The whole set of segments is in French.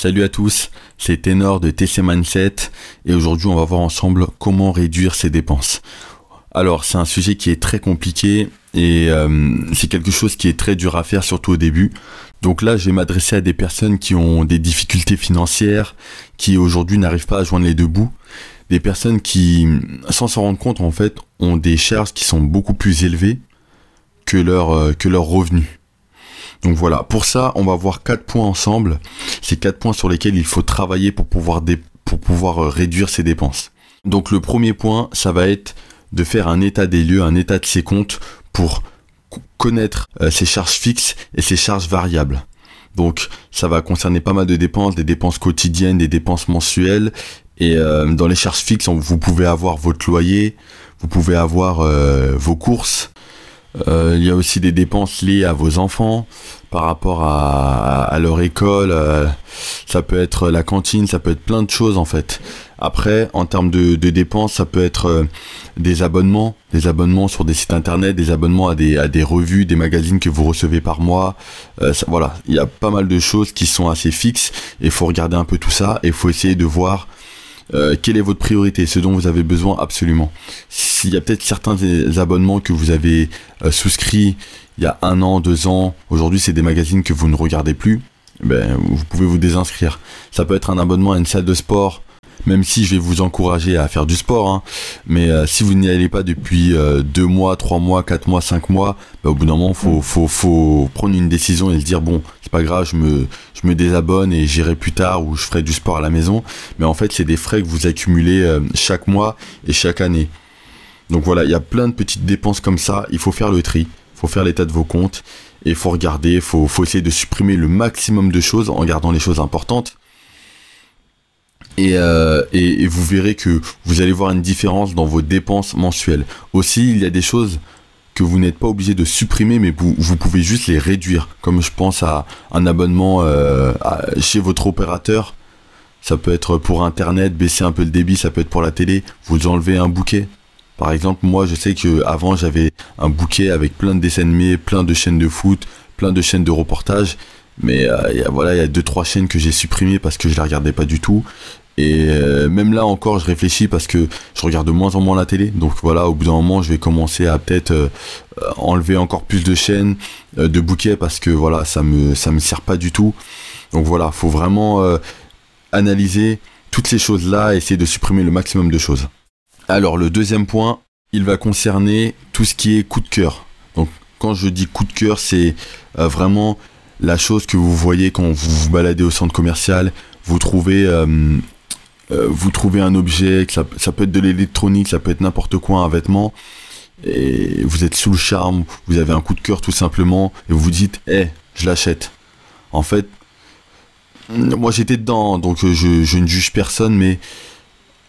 Salut à tous, c'est Ténor de TC Mindset et aujourd'hui on va voir ensemble comment réduire ses dépenses. Alors c'est un sujet qui est très compliqué et euh, c'est quelque chose qui est très dur à faire surtout au début. Donc là je vais m'adresser à des personnes qui ont des difficultés financières, qui aujourd'hui n'arrivent pas à joindre les deux bouts. Des personnes qui, sans s'en rendre compte en fait, ont des charges qui sont beaucoup plus élevées que leur, euh, que leurs revenus. Donc voilà, pour ça, on va voir quatre points ensemble. C'est quatre points sur lesquels il faut travailler pour pouvoir, pour pouvoir euh, réduire ses dépenses. Donc le premier point, ça va être de faire un état des lieux, un état de ses comptes pour connaître euh, ses charges fixes et ses charges variables. Donc ça va concerner pas mal de dépenses, des dépenses quotidiennes, des dépenses mensuelles. Et euh, dans les charges fixes, vous pouvez avoir votre loyer, vous pouvez avoir vos courses, euh, il y a aussi des dépenses liées à vos enfants par rapport à, leur école. Euh, ça peut être la cantine, ça peut être plein de choses en fait. Après, en termes de, dépenses, ça peut être euh, des abonnements, des abonnements sur des sites internet, des abonnements à des, à des revues, des magazines que vous recevez par mois. voilà, il y a pas mal de choses qui sont assez fixes et il faut regarder un peu tout ça et il faut essayer de voir euh, quelle est votre priorité, ce dont vous avez besoin absolument? S'il y a peut-être certains abonnements que vous avez euh, souscrits il y a un an, deux ans, aujourd'hui c'est des magazines que vous ne regardez plus, ben, vous pouvez vous désinscrire. Ça peut être un abonnement à une salle de sport même si je vais vous encourager à faire du sport. Hein. Mais euh, si vous n'y allez pas depuis euh, deux mois, trois mois, quatre mois, cinq mois, bah, au bout d'un moment, faut, faut, faut prendre une décision et se dire bon, c'est pas grave, je me, je me désabonne et j'irai plus tard ou je ferai du sport à la maison. Mais en fait, c'est des frais que vous accumulez euh, chaque mois et chaque année. Donc voilà, il y a plein de petites dépenses comme ça. Il faut faire le tri, il faut faire l'état de vos comptes et il faut regarder, il faut, faut essayer de supprimer le maximum de choses en gardant les choses importantes. Euh, et, vous verrez que vous allez voir une différence dans vos dépenses mensuelles. Aussi, il y a des choses que vous n'êtes pas obligé de supprimer, mais vous, pouvez juste les réduire. Comme je pense à un abonnement euh, chez votre opérateur. Ça peut être pour Internet, baisser un peu le débit, ça peut être pour la télé. Vous enlevez un bouquet. Par exemple, moi, je sais que avant j'avais un bouquet avec plein de dessins animés, plein de chaînes de foot, plein de chaînes de reportages. Mais euh, voilà, il y a deux trois chaînes que j'ai supprimées parce que je les regardais pas du tout. Et euh, même là encore, je réfléchis parce que je regarde de moins en moins la télé. Donc voilà, au bout d'un moment, je vais commencer à peut-être euh, enlever encore plus de chaînes, euh, de bouquets parce que voilà, ça me ça me sert pas du tout. Donc voilà, faut vraiment analyser toutes ces choses-là, essayer de supprimer le maximum de choses. Alors le deuxième point, il va concerner tout ce qui est coup de cœur. Donc quand je dis coup de cœur, c'est vraiment la chose que vous voyez quand vous vous baladez au centre commercial, vous trouvez euh, vous trouvez un objet, ça, peut être de l'électronique, ça peut être n'importe quoi, un vêtement, et vous êtes sous le charme, vous avez un coup de cœur tout simplement, et vous vous dites, hé, je l'achète. En fait, moi j'étais dedans, donc euh, je, je, ne juge personne, mais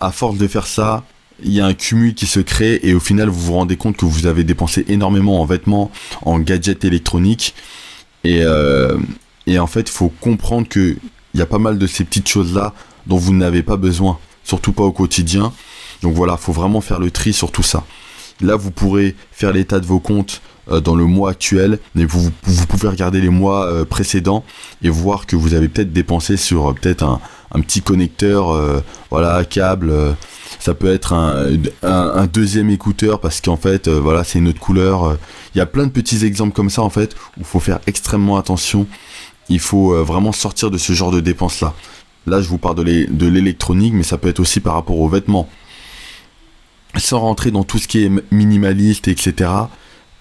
à force de faire ça, il y a un cumul qui se crée, et au final vous vous rendez compte que vous avez dépensé énormément en vêtements, en gadgets électroniques, et, euh, et en fait il faut comprendre que il y a pas mal de ces petites choses-là dont vous n'avez pas besoin, surtout pas au quotidien. Donc voilà, faut vraiment faire le tri sur tout ça. Là, vous pourrez faire l'état de vos comptes euh, dans le mois actuel, mais vous, pouvez regarder les mois euh, précédents et voir que vous avez peut-être dépensé sur euh, peut-être un, petit connecteur, voilà, câble. ça peut être un, deuxième écouteur parce qu'en fait, voilà, c'est une autre couleur. Il y a plein de petits exemples comme ça en fait où il faut faire extrêmement attention. Il faut vraiment sortir de ce genre de dépenses là. Là, je vous parle de l'électronique, mais ça peut être aussi par rapport aux vêtements. Sans rentrer dans tout ce qui est minimaliste, etc.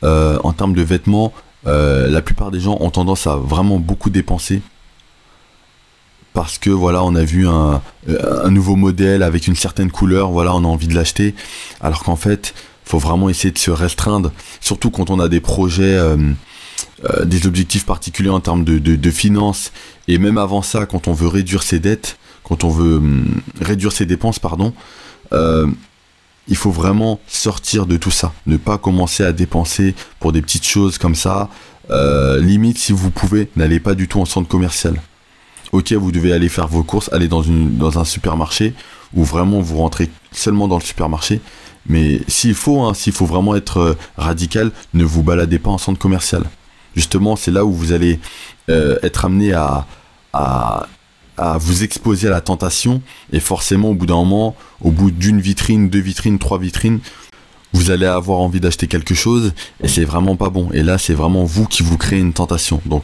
Euh, en termes de vêtements, euh, la plupart des gens ont tendance à vraiment beaucoup dépenser. Parce que voilà, on a vu un, un nouveau modèle avec une certaine couleur, voilà, on a envie de l'acheter. Alors qu'en fait, faut vraiment essayer de se restreindre, surtout quand on a des projets euh, euh, des objectifs particuliers en termes de, finances, et même avant ça, quand on veut réduire ses dettes, quand on veut hum, réduire ses dépenses, pardon, euh, il faut vraiment sortir de tout ça, ne pas commencer à dépenser pour des petites choses comme ça. Euh, limite, si vous pouvez, n'allez pas du tout en centre commercial. Ok, vous devez aller faire vos courses, aller dans, une, dans un supermarché, ou vraiment vous rentrez seulement dans le supermarché. Mais s'il faut, hein, s'il faut vraiment être radical, ne vous baladez pas en centre commercial justement, c'est là où vous allez euh, être amené à, vous exposer à la tentation et forcément au bout d'un moment, au bout d'une vitrine, deux vitrines, trois vitrines, vous allez avoir envie d'acheter quelque chose et c'est vraiment pas bon. Et là, c'est vraiment vous qui vous créez une tentation. Donc,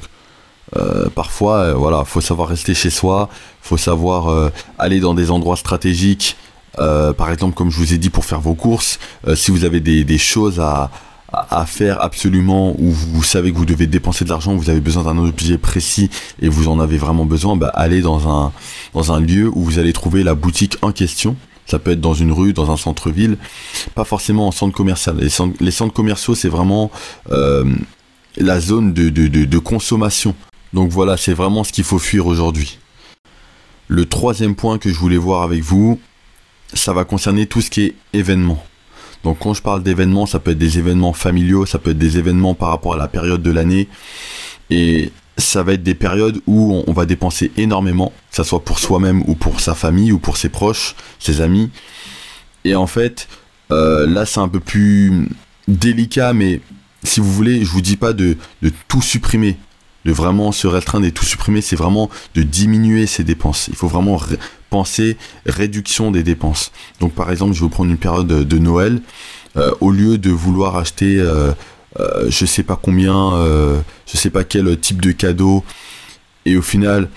euh, parfois, euh, voilà, faut savoir rester chez soi, faut savoir euh, aller dans des endroits stratégiques. par exemple, comme je vous ai dit, pour faire vos courses, si vous avez des, choses à, à, faire absolument, ou vous savez que vous devez dépenser de l'argent, vous avez besoin d'un objet précis et vous en avez vraiment besoin, bah, allez dans un, dans un lieu où vous allez trouver la boutique en question. Ça peut être dans une rue, dans un centre-ville, pas forcément en centre commercial. Les centres, commerciaux, c'est vraiment la zone de, de, de consommation donc voilà, c'est vraiment ce qu'il faut fuir aujourd'hui. Le troisième point que je voulais voir avec vous, ça va concerner tout ce qui est événements. Donc quand je parle d'événements, ça peut être des événements familiaux, ça peut être des événements par rapport à la période de l'année. Et ça va être des périodes où on va dépenser énormément, que ce soit pour soi-même ou pour sa famille ou pour ses proches, ses amis. Et en fait, euh, là c'est un peu plus délicat, mais si vous voulez, je vous dis pas de tout supprimer de vraiment se restreindre et tout supprimer, c'est vraiment de diminuer ses dépenses. Il faut vraiment penser réduction des dépenses. Donc par exemple, je vais prendre une période de Noël, euh, au lieu de vouloir acheter euh, euh, je sais pas combien, je sais pas quel type de cadeau, et au final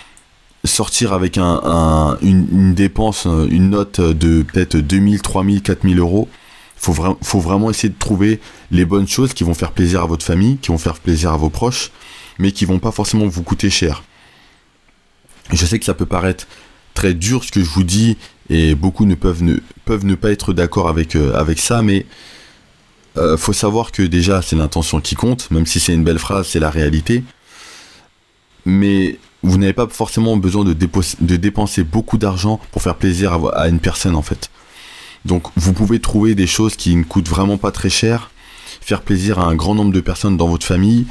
sortir avec un, une, dépense, une note de peut-être 2000, 3000, 4000 euros, faut, faut vraiment essayer de trouver les bonnes choses qui vont faire plaisir à votre famille, qui vont faire plaisir à vos proches, mais qui vont pas forcément vous coûter cher. Je sais que ça peut paraître très dur ce que je vous dis et beaucoup ne peuvent ne, pas être d'accord avec, euh, ça, mais euh, faut savoir que déjà c'est l'intention qui compte, même si c'est une belle phrase, c'est la réalité. Mais vous n'avez pas forcément besoin de, dépenser beaucoup d'argent pour faire plaisir à, une personne en fait. Donc vous pouvez trouver des choses qui ne coûtent vraiment pas très cher, faire plaisir à un grand nombre de personnes dans votre famille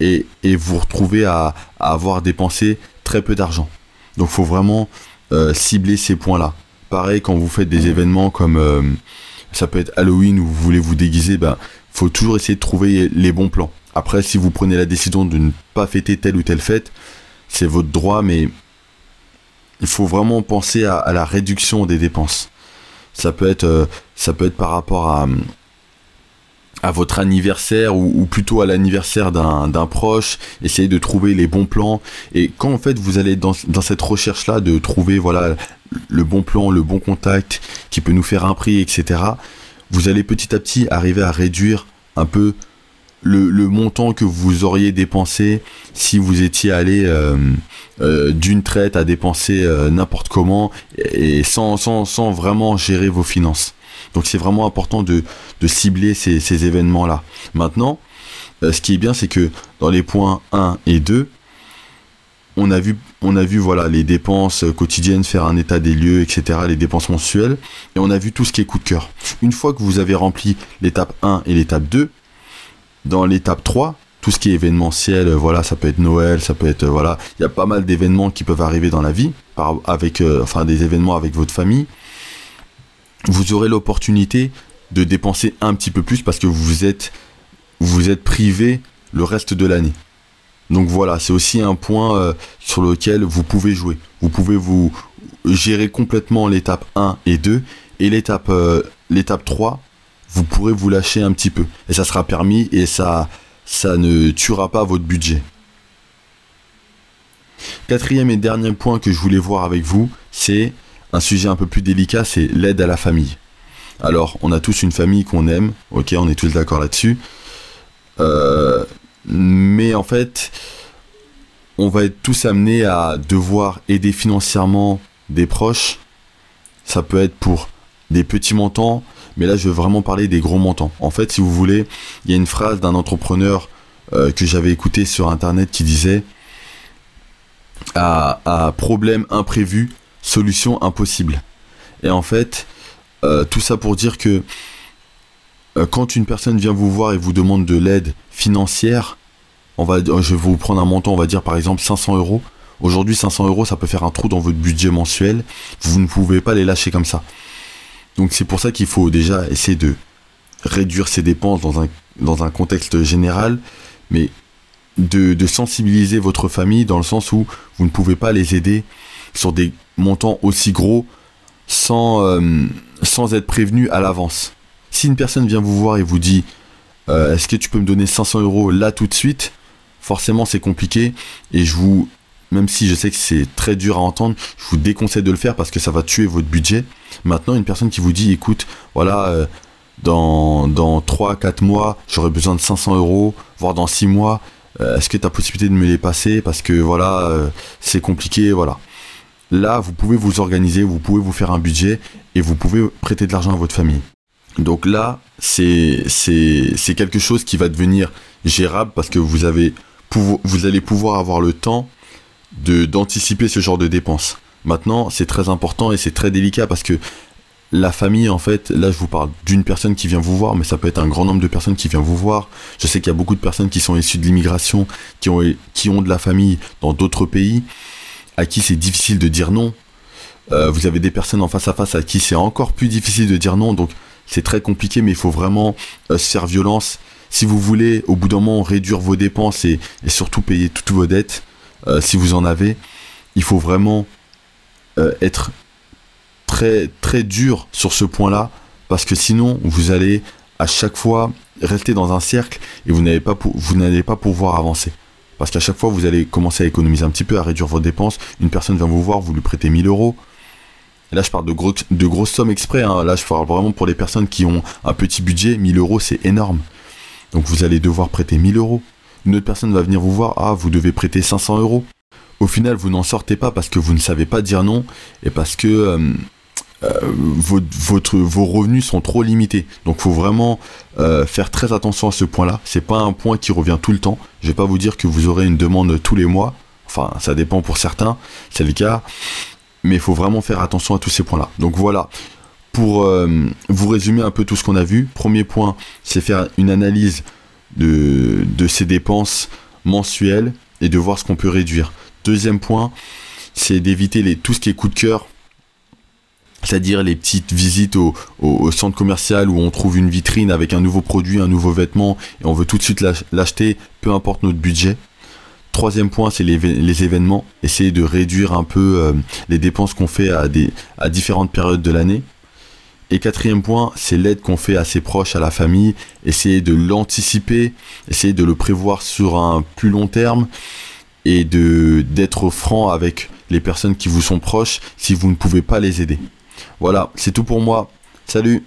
et, vous retrouvez à, avoir dépensé très peu d'argent. Donc faut vraiment euh, cibler ces points-là. Pareil quand vous faites des événements comme euh, ça peut être Halloween où vous voulez vous déguiser, ben faut toujours essayer de trouver les bons plans. Après si vous prenez la décision de ne pas fêter telle ou telle fête, c'est votre droit, mais il faut vraiment penser à, la réduction des dépenses. Ça peut être, euh, ça peut être par rapport à, à votre anniversaire ou, plutôt à l'anniversaire d'un proche, essayez de trouver les bons plans. Et quand en fait vous allez dans, dans cette recherche-là de trouver voilà le bon plan, le bon contact qui peut nous faire un prix, etc., vous allez petit à petit arriver à réduire un peu le, le montant que vous auriez dépensé si vous étiez allé euh, euh, d'une traite à dépenser euh, n'importe comment et sans, sans, sans vraiment gérer vos finances. Donc c'est vraiment important de, cibler ces, événements-là. Maintenant, euh, ce qui est bien, c'est que dans les points 1 et 2, on a vu, on a vu voilà, les dépenses quotidiennes, faire un état des lieux, etc., les dépenses mensuelles, et on a vu tout ce qui est coup de cœur. Une fois que vous avez rempli l'étape 1 et l'étape 2, dans l'étape 3, tout ce qui est événementiel, euh, voilà, ça peut être Noël, ça peut être, euh, voilà, il y a pas mal d'événements qui peuvent arriver dans la vie, avec, enfin des événements avec votre famille vous aurez l'opportunité de dépenser un petit peu plus parce que vous êtes, vous êtes privé le reste de l'année. Donc voilà, c'est aussi un point euh, sur lequel vous pouvez jouer. Vous pouvez vous gérer complètement l'étape 1 et 2 et l'étape euh, l'étape 3, vous pourrez vous lâcher un petit peu et ça sera permis et ça ça ne tuera pas votre budget. Quatrième et dernier point que je voulais voir avec vous, c'est un sujet un peu plus délicat, c'est l'aide à la famille. Alors, on a tous une famille qu'on aime, ok, on est tous d'accord là-dessus. Euh, mais en fait, on va être tous amenés à devoir aider financièrement des proches. Ça peut être pour des petits montants, mais là, je veux vraiment parler des gros montants. En fait, si vous voulez, il y a une phrase d'un entrepreneur euh, que j'avais écouté sur Internet qui disait à, problème imprévu, solution impossible. Et en fait, euh, tout ça pour dire que euh, quand une personne vient vous voir et vous demande de l'aide financière, on va, je vais vous prendre un montant, on va dire par exemple 500 euros. Aujourd'hui, 500 euros, ça peut faire un trou dans votre budget mensuel. Vous ne pouvez pas les lâcher comme ça. Donc c'est pour ça qu'il faut déjà essayer de réduire ses dépenses dans un, contexte général, mais de, sensibiliser votre famille dans le sens où vous ne pouvez pas les aider sur des montants aussi gros sans, euh, être prévenu à l'avance. Si une personne vient vous voir et vous dit euh, est-ce que tu peux me donner 500 euros là tout de suite? Forcément c'est compliqué et je vous, même si je sais que c'est très dur à entendre, je vous déconseille de le faire parce que ça va tuer votre budget. Maintenant une personne qui vous dit écoute voilà euh, dans, dans 3-4 mois j'aurai besoin de 500 euros, voire dans 6 mois, est-ce que tu as possibilité de me les passer parce que voilà c'est compliqué voilà. Là, vous pouvez vous organiser, vous pouvez vous faire un budget et vous pouvez prêter de l'argent à votre famille. Donc là, c'est quelque chose qui va devenir gérable parce que vous, avez, vous allez pouvoir avoir le temps d'anticiper ce genre de dépenses. Maintenant, c'est très important et c'est très délicat parce que la famille, en fait, là je vous parle d'une personne qui vient vous voir, mais ça peut être un grand nombre de personnes qui viennent vous voir. Je sais qu'il y a beaucoup de personnes qui sont issues de l'immigration, qui ont, qui ont de la famille dans d'autres pays à qui c'est difficile de dire non. Euh, vous avez des personnes en face à face à qui c'est encore plus difficile de dire non. Donc c'est très compliqué, mais il faut vraiment euh, se faire violence. Si vous voulez, au bout d'un moment, réduire vos dépenses et, surtout payer toutes vos dettes, euh, si vous en avez, il faut vraiment être très très dur sur ce point-là, parce que sinon vous allez à chaque fois rester dans un cercle et vous n'allez pas, pouvoir avancer. Parce qu'à chaque fois, vous allez commencer à économiser un petit peu, à réduire vos dépenses. Une personne vient vous voir, vous lui prêtez 1000 euros. Là, je parle de grosses sommes exprès. Hein. Là, je parle vraiment pour les personnes qui ont un petit budget. 1000 euros, c'est énorme. Donc, vous allez devoir prêter 1000 euros. Une autre personne va venir vous voir. Ah, vous devez prêter 500 euros. Au final, vous n'en sortez pas parce que vous ne savez pas dire non et parce que euh, euh, vos revenus sont trop limités. Donc faut vraiment euh, faire très attention à ce point-là. C'est pas un point qui revient tout le temps. Je vais pas vous dire que vous aurez une demande tous les mois. Enfin, ça dépend pour certains, c'est le cas. Mais il faut vraiment faire attention à tous ces points-là. Donc voilà. Pour vous résumer un peu tout ce qu'on a vu, premier point, c'est faire une analyse de, de ces dépenses mensuelles et de voir ce qu'on peut réduire. Deuxième point, c'est d'éviter les, tout ce qui est coup de cœur c'est-à-dire les petites visites au, centre commercial où on trouve une vitrine avec un nouveau produit, un nouveau vêtement, et on veut tout de suite l'acheter, peu importe notre budget. Troisième point, c'est les, événements. Essayer de réduire un peu euh, les dépenses qu'on fait à différentes périodes de l'année. Et quatrième point, c'est l'aide qu'on fait à ses proches, à la famille. Essayer de l'anticiper, essayer de le prévoir sur un plus long terme et de d'être franc avec les personnes qui vous sont proches si vous ne pouvez pas les aider. Voilà, c'est tout pour moi. Salut